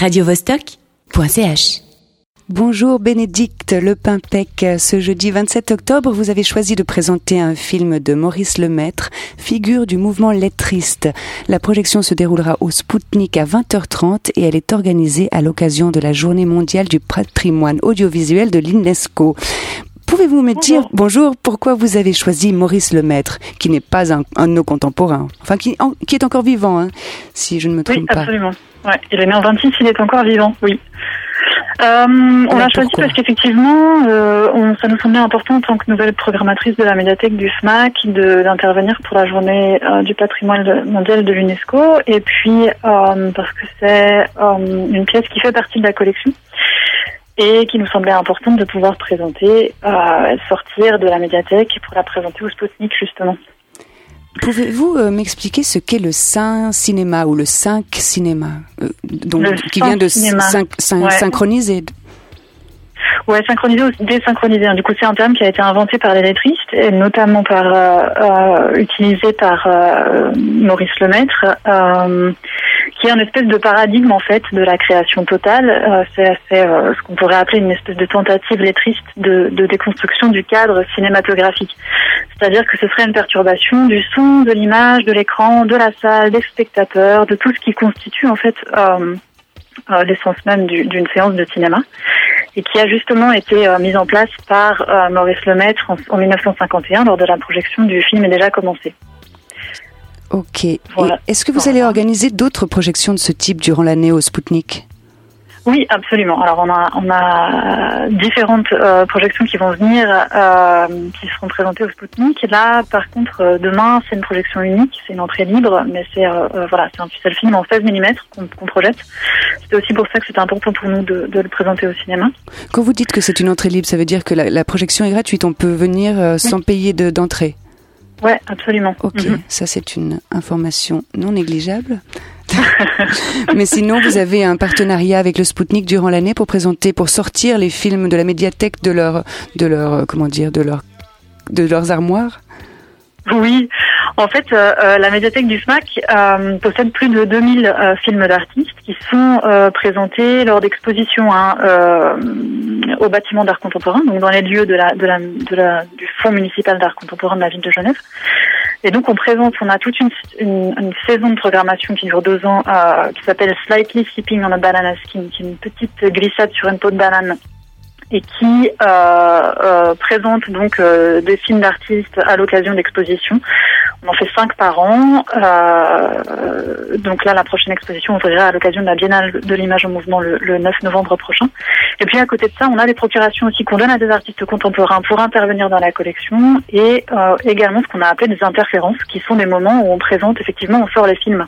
radiovostok.ch Bonjour Bénédicte Lepimpec. Ce jeudi 27 octobre, vous avez choisi de présenter un film de Maurice Lemaître, figure du mouvement lettriste. La projection se déroulera au Spoutnik à 20h30 et elle est organisée à l'occasion de la Journée mondiale du patrimoine audiovisuel de l'UNESCO. Pouvez-vous me dire, bonjour, pourquoi vous avez choisi Maurice Lemaître, qui n'est pas un, un, de nos contemporains, enfin qui, en, qui est encore vivant, hein, si je ne me trompe oui, pas. absolument. Ouais, il est né en 26, il est encore vivant, oui. Euh, on l'a choisi parce qu'effectivement, euh, ça nous semblait important en tant que nouvelle programmatrice de la médiathèque du SMAC d'intervenir pour la journée euh, du patrimoine mondial de l'UNESCO et puis parce que c'est une pièce qui fait partie de la collection et qui nous semblait importante de pouvoir présenter, euh, sortir de la médiathèque pour la présenter au Sputnik justement. Pouvez-vous euh, m'expliquer ce qu'est le Saint cinéma ou le 5 cinéma euh, donc, Le qui vient de syn syn Ouais. synchroniser Ouais, synchronisé ou désynchronisé. Du coup, c'est un terme qui a été inventé par les lettristes et notamment par euh, utilisé par Maurice Lemaître, qui est un espèce de paradigme en fait de la création totale. Euh, c'est euh, ce qu'on pourrait appeler une espèce de tentative lettriste de, de déconstruction du cadre cinématographique. C'est-à-dire que ce serait une perturbation du son, de l'image, de l'écran, de la salle, des spectateurs, de tout ce qui constitue en fait euh, euh, l'essence même du- d'une séance de cinéma et qui a justement été mise en place par Maurice Lemaître en, en 1951 lors de la projection du film est déjà commencé. Ok. Voilà. Est-ce que vous allez organiser d'autres projections de ce type durant l'année au Spoutnik? Oui, absolument. Alors on a, on a différentes euh, projections qui vont venir, euh, qui seront présentées au Spoutnik. Là, par contre, euh, demain, c'est une projection unique, c'est une entrée libre, mais c'est euh, voilà, c'est un le film en 16 mm qu'on projette. C'était aussi pour ça que c'était important pour nous de, de le présenter au cinéma. Quand vous dites que c'est une entrée libre, ça veut dire que la, la projection est gratuite, on peut venir sans payer de- Ouais, absolument. Ok, Mhm. ça c'est une information non négligeable. Mais sinon, vous avez un partenariat avec le Spoutnik durant l'année pour présenter, pour sortir les films de la médiathèque de leur, de leur, euh, comment dire, de leur, de leurs armoires? Oui, en fait, euh, euh, la médiathèque du SMAC euh, possède plus de 2000 euh, films d'artistes qui sont euh, présentés lors d'expositions hein, euh, au bâtiment d'art contemporain, donc dans les lieux de la, de la, de la, Fonds municipal d'art contemporain de la ville de Genève. Et donc on présente, on a toute une, saison de programmation qui dure deux ans, euh, qui s'appelle Slightly Sipping on a Banana Skin, qui est une petite glissade sur une peau de banane et qui euh, euh, présente donc des films d'artistes à l'occasion d'expositions. On en fait cinq par an. Donc là, la prochaine exposition ouvrira à l'occasion de la Biennale de l'image en mouvement le 9 novembre prochain. Et puis à côté de ça, on a des procurations aussi qu'on donne à des artistes contemporains pour intervenir dans la collection et euh, également ce qu'on a appelé des interférences, qui sont des moments où on présente effectivement, on sort les films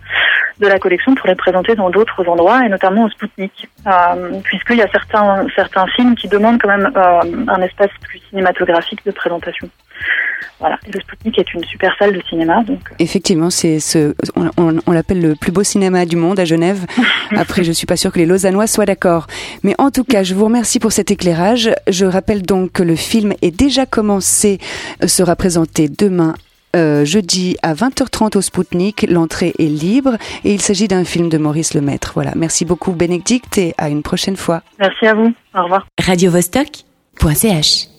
de la collection pour les présenter dans d'autres endroits et notamment au Spoutnik, euh, puisqu'il y a certains certains films qui demandent quand même euh, un espace plus cinématographique de présentation. Voilà, le Spoutnik est une super salle de cinéma, donc euh, Effectivement, c'est ce, on, on- on l'appelle le plus beau cinéma du monde à Genève. Après, je suis pas sûre que les Lausannois soient d'accord. Mais en tout cas, je vous remercie pour cet éclairage. Je rappelle donc que le film est déjà commencé, euh, sera présenté demain. euh, jeudi à 20h30 au Spoutnik, l'entrée est libre et il s'agit d'un film de Maurice Lemaître. Voilà, merci beaucoup Bénédicte et à une prochaine fois. merci à vous, au revoir. radiovostok.ch